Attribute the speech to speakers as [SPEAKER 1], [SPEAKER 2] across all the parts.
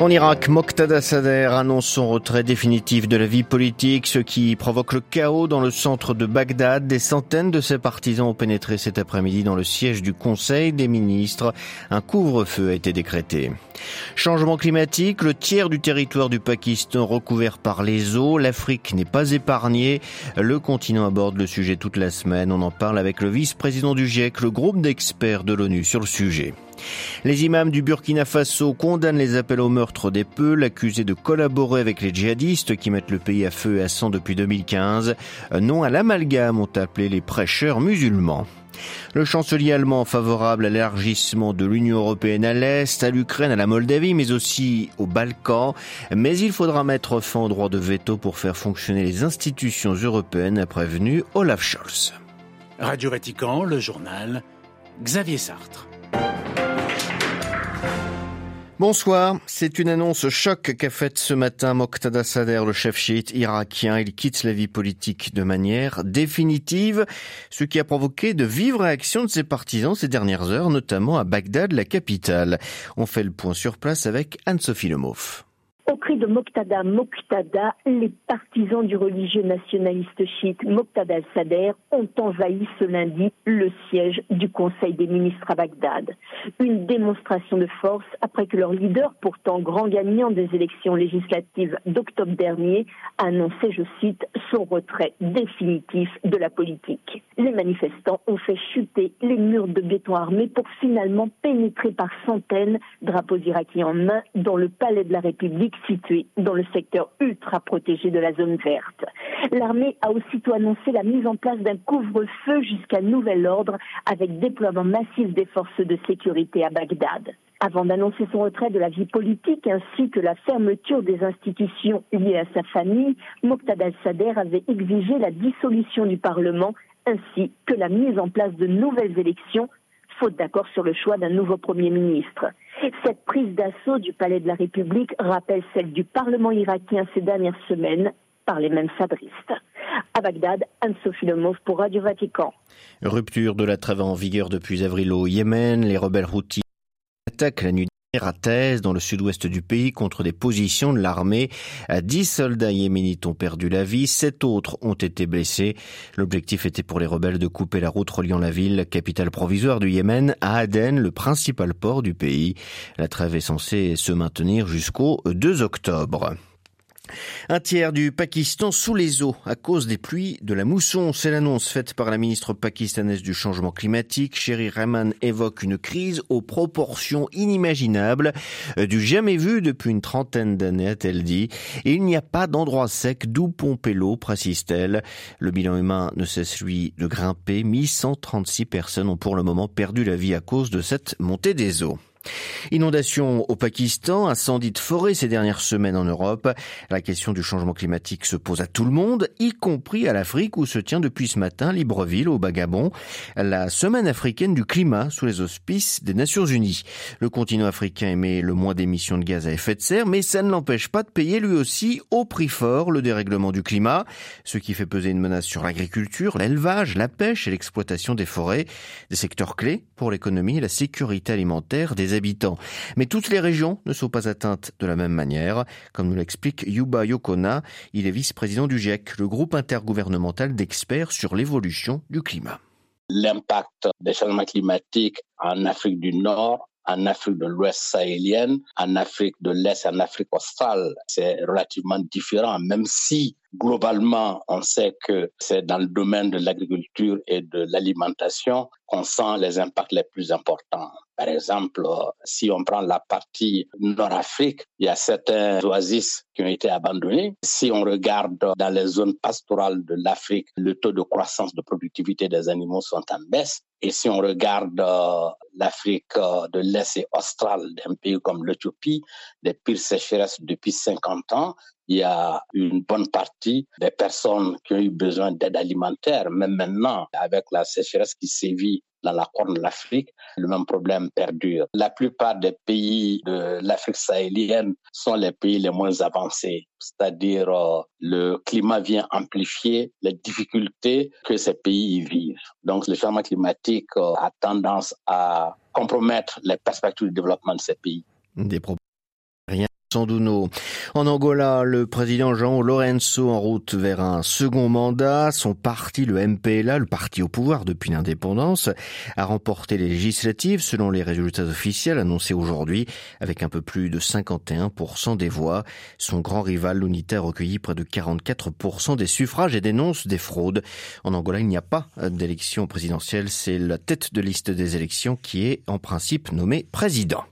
[SPEAKER 1] En Irak, Moqtada Sader annonce son retrait définitif de la vie politique, ce qui provoque le chaos dans le centre de Bagdad. Des centaines de ses partisans ont pénétré cet après-midi dans le siège du Conseil des ministres. Un couvre-feu a été décrété. Changement climatique, le tiers du territoire du Pakistan recouvert par les eaux. L'Afrique n'est pas épargnée. Le continent aborde le sujet toute la semaine. On en parle avec le vice-président du GIEC, le groupe d'experts de l'ONU sur le sujet. Les imams du Burkina Faso condamnent les appels au meurtre des Peuls, accusés de collaborer avec les djihadistes qui mettent le pays à feu et à sang depuis 2015. Non à l'amalgame ont appelé les prêcheurs musulmans. Le chancelier allemand favorable à l'élargissement de l'Union européenne à l'Est, à l'Ukraine, à la Moldavie, mais aussi aux Balkans. Mais il faudra mettre fin au droit de veto pour faire fonctionner les institutions européennes, a prévenu Olaf Scholz.
[SPEAKER 2] Radio Vatican, le journal, Xavier Sartre.
[SPEAKER 1] Bonsoir. C'est une annonce choc qu'a faite ce matin Moqtada Sader, le chef chiite irakien. Il quitte la vie politique de manière définitive, ce qui a provoqué de vives réactions de ses partisans ces dernières heures, notamment à Bagdad, la capitale. On fait le point sur place avec Anne-Sophie Lemoff.
[SPEAKER 3] Au cri de Moqtada, Moqtada, les partisans du religieux nationaliste chiite Moqtada al-Sadr ont envahi ce lundi le siège du Conseil des ministres à Bagdad. Une démonstration de force après que leur leader, pourtant grand gagnant des élections législatives d'octobre dernier, a annoncé, je cite, son retrait définitif de la politique. Les manifestants ont fait chuter les murs de béton armé pour finalement pénétrer par centaines, drapeaux irakiens en main, dans le palais de la République situé dans le secteur ultra protégé de la zone verte. L'armée a aussitôt annoncé la mise en place d'un couvre-feu jusqu'à nouvel ordre avec déploiement massif des forces de sécurité à Bagdad. Avant d'annoncer son retrait de la vie politique ainsi que la fermeture des institutions liées à sa famille, Moqtada al-Sadr avait exigé la dissolution du Parlement ainsi que la mise en place de nouvelles élections faute d'accord sur le choix d'un nouveau Premier ministre. Cette prise d'assaut du Palais de la République rappelle celle du Parlement irakien ces dernières semaines par les mêmes sadristes. À Bagdad, Anne-Sophie Lemov pour Radio Vatican.
[SPEAKER 1] Rupture de la trêve en vigueur depuis avril au Yémen, les rebelles routiers attaquent la nuit à dans le sud-ouest du pays, contre des positions de l'armée. Dix soldats yéménites ont perdu la vie, sept autres ont été blessés. L'objectif était pour les rebelles de couper la route reliant la ville, capitale provisoire du Yémen, à Aden, le principal port du pays. La trêve est censée se maintenir jusqu'au 2 octobre. Un tiers du Pakistan sous les eaux à cause des pluies de la mousson. C'est l'annonce faite par la ministre pakistanaise du changement climatique. Sherry Rahman évoque une crise aux proportions inimaginables, euh, du jamais vu depuis une trentaine d'années, a-t-elle dit. Et il n'y a pas d'endroit sec d'où pomper l'eau, précise-t-elle. Le bilan humain ne cesse, lui, de grimper. 1136 personnes ont pour le moment perdu la vie à cause de cette montée des eaux. Inondation au Pakistan, incendie de forêt ces dernières semaines en Europe. La question du changement climatique se pose à tout le monde, y compris à l'Afrique où se tient depuis ce matin Libreville au Bagabon la semaine africaine du climat sous les auspices des Nations Unies. Le continent africain émet le moins d'émissions de gaz à effet de serre, mais ça ne l'empêche pas de payer lui aussi au prix fort le dérèglement du climat, ce qui fait peser une menace sur l'agriculture, l'élevage, la pêche et l'exploitation des forêts, des secteurs clés pour l'économie et la sécurité alimentaire des habitants. Mais toutes les régions ne sont pas atteintes de la même manière, comme nous l'explique Yuba Yokona. Il est vice-président du GIEC, le groupe intergouvernemental d'experts sur l'évolution du climat.
[SPEAKER 4] L'impact des changements climatiques en Afrique du Nord en Afrique de l'Ouest sahélienne, en Afrique de l'Est, en Afrique australe, c'est relativement différent, même si globalement, on sait que c'est dans le domaine de l'agriculture et de l'alimentation qu'on sent les impacts les plus importants. Par exemple, si on prend la partie Nord-Afrique, il y a certains oasis qui ont été abandonnés. Si on regarde dans les zones pastorales de l'Afrique, le taux de croissance de productivité des animaux sont en baisse. Et si on regarde euh, l'Afrique euh, de l'Est et australe, d'un pays comme l'Éthiopie, des pires sécheresses depuis 50 ans, il y a une bonne partie des personnes qui ont eu besoin d'aide alimentaire, même maintenant, avec la sécheresse qui sévit dans la Corne de l'Afrique, le même problème perdure. La plupart des pays de l'Afrique sahélienne sont les pays les moins avancés, c'est-à-dire euh, le climat vient amplifier les difficultés que ces pays y vivent. Donc le changement climatique euh, a tendance à compromettre les perspectives de développement de ces pays.
[SPEAKER 1] En Angola, le président Jean Lorenzo en route vers un second mandat. Son parti, le MPLA, le parti au pouvoir depuis l'indépendance, a remporté les législatives selon les résultats officiels annoncés aujourd'hui avec un peu plus de 51% des voix. Son grand rival, l'Unité, a recueilli près de 44% des suffrages et dénonce des fraudes. En Angola, il n'y a pas d'élection présidentielle. C'est la tête de liste des élections qui est en principe nommé président.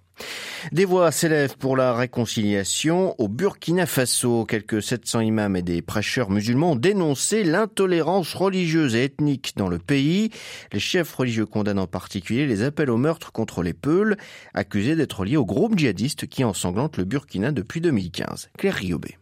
[SPEAKER 1] Des voix s'élèvent pour la réconciliation au Burkina Faso. Quelques 700 imams et des prêcheurs musulmans ont dénoncé l'intolérance religieuse et ethnique dans le pays. Les chefs religieux condamnent en particulier les appels au meurtre contre les Peuls, accusés d'être liés au groupe djihadiste qui ensanglante le Burkina depuis 2015. Claire Riobé.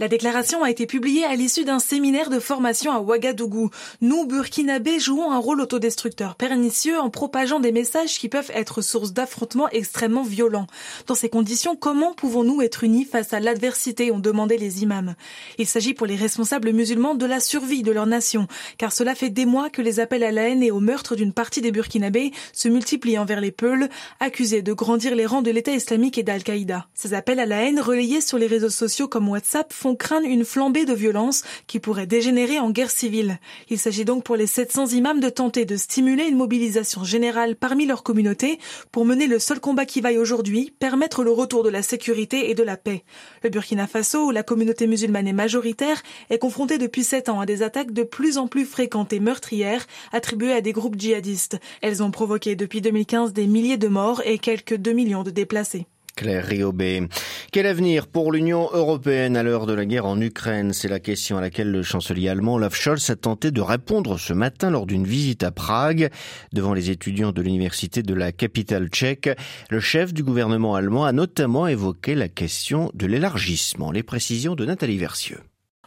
[SPEAKER 5] La déclaration a été publiée à l'issue d'un séminaire de formation à Ouagadougou. Nous, Burkinabés, jouons un rôle autodestructeur pernicieux en propageant des messages qui peuvent être source d'affrontements extrêmement violents. Dans ces conditions, comment pouvons-nous être unis face à l'adversité ont demandé les imams. Il s'agit pour les responsables musulmans de la survie de leur nation, car cela fait des mois que les appels à la haine et au meurtre d'une partie des Burkinabés se multiplient envers les Peuls, accusés de grandir les rangs de l'État islamique et d'Al-Qaïda. Ces appels à la haine relayés sur les réseaux sociaux comme WhatsApp craindre une flambée de violence qui pourrait dégénérer en guerre civile. Il s'agit donc pour les 700 imams de tenter de stimuler une mobilisation générale parmi leur communauté pour mener le seul combat qui vaille aujourd'hui, permettre le retour de la sécurité et de la paix. Le Burkina Faso, où la communauté musulmane est majoritaire, est confronté depuis sept ans à des attaques de plus en plus fréquentes et meurtrières attribuées à des groupes djihadistes. Elles ont provoqué depuis 2015 des milliers de morts et quelques 2 millions de déplacés.
[SPEAKER 1] Claire Riobé. Quel avenir pour l'Union européenne à l'heure de la guerre en Ukraine? C'est la question à laquelle le chancelier allemand Olaf Scholz a tenté de répondre ce matin lors d'une visite à Prague. Devant les étudiants de l'université de la capitale tchèque, le chef du gouvernement allemand a notamment évoqué la question de l'élargissement. Les précisions de Nathalie Versieux.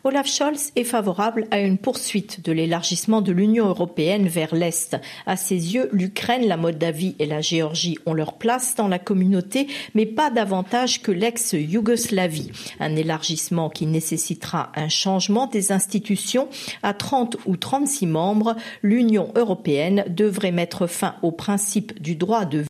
[SPEAKER 6] Olaf Scholz est favorable à une poursuite de l'élargissement de l'Union européenne vers l'Est. À ses yeux, l'Ukraine, la Moldavie et la Géorgie ont leur place dans la communauté, mais pas davantage que l'ex-Yougoslavie. Un élargissement qui nécessitera un changement des institutions. À 30 ou 36 membres, l'Union européenne devrait mettre fin au principe du droit de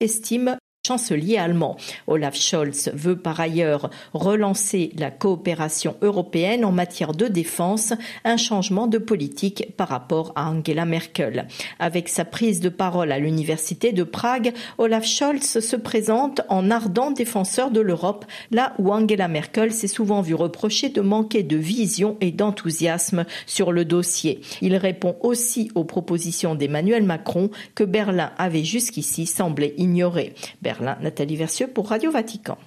[SPEAKER 6] estime chancelier allemand. Olaf Scholz veut par ailleurs relancer la coopération européenne en matière de défense, un changement de politique par rapport à Angela Merkel. Avec sa prise de parole à l'université de Prague, Olaf Scholz se présente en ardent défenseur de l'Europe, là où Angela Merkel s'est souvent vu reprocher de manquer de vision et d'enthousiasme sur le dossier. Il répond aussi aux propositions d'Emmanuel Macron que Berlin avait jusqu'ici semblé ignorer. Nathalie Versieux pour Radio Vatican.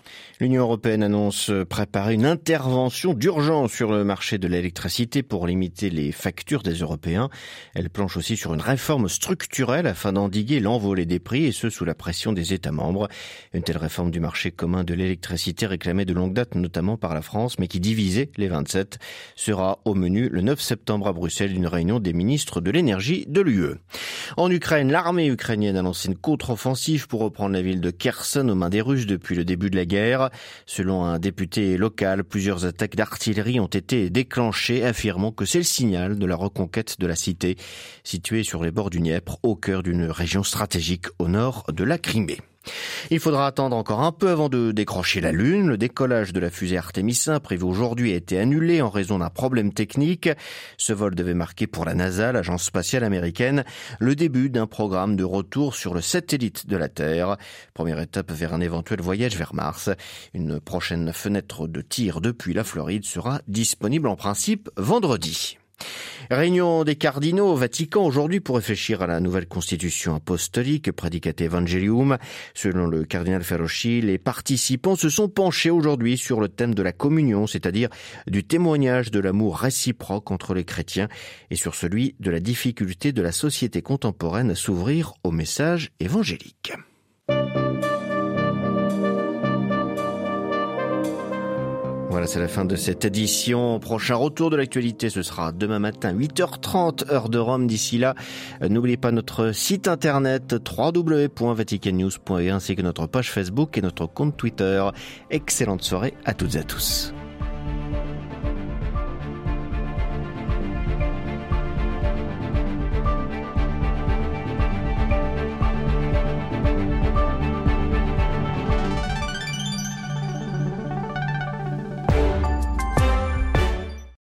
[SPEAKER 1] L'Union européenne annonce préparer une intervention d'urgence sur le marché de l'électricité pour limiter les factures des Européens. Elle planche aussi sur une réforme structurelle afin d'endiguer l'envolée des prix et ce sous la pression des États membres. Une telle réforme du marché commun de l'électricité réclamée de longue date notamment par la France mais qui divisait les 27 sera au menu le 9 septembre à Bruxelles d'une réunion des ministres de l'énergie de l'UE. En Ukraine, l'armée ukrainienne a lancé une contre-offensive pour reprendre la ville de Kherson aux mains des Russes depuis le début de la guerre. Selon un député local, plusieurs attaques d'artillerie ont été déclenchées, affirmant que c'est le signal de la reconquête de la cité, située sur les bords du Dniepr, au cœur d'une région stratégique au nord de la Crimée. Il faudra attendre encore un peu avant de décrocher la Lune. Le décollage de la fusée Artemis 1 prévu aujourd'hui a été annulé en raison d'un problème technique. Ce vol devait marquer pour la NASA, l'agence spatiale américaine, le début d'un programme de retour sur le satellite de la Terre. Première étape vers un éventuel voyage vers Mars. Une prochaine fenêtre de tir depuis la Floride sera disponible en principe vendredi. Réunion des cardinaux au Vatican aujourd'hui pour réfléchir à la nouvelle constitution apostolique Predicate Evangelium. Selon le cardinal Ferroschi, les participants se sont penchés aujourd'hui sur le thème de la communion, c'est-à-dire du témoignage de l'amour réciproque entre les chrétiens et sur celui de la difficulté de la société contemporaine à s'ouvrir au message évangélique. Voilà c'est la fin de cette édition. Prochain retour de l'actualité, ce sera demain matin, 8h30, heure de Rome. D'ici là, n'oubliez pas notre site internet www.vaticannews.e ainsi que notre page Facebook et notre compte Twitter. Excellente soirée à toutes et à tous.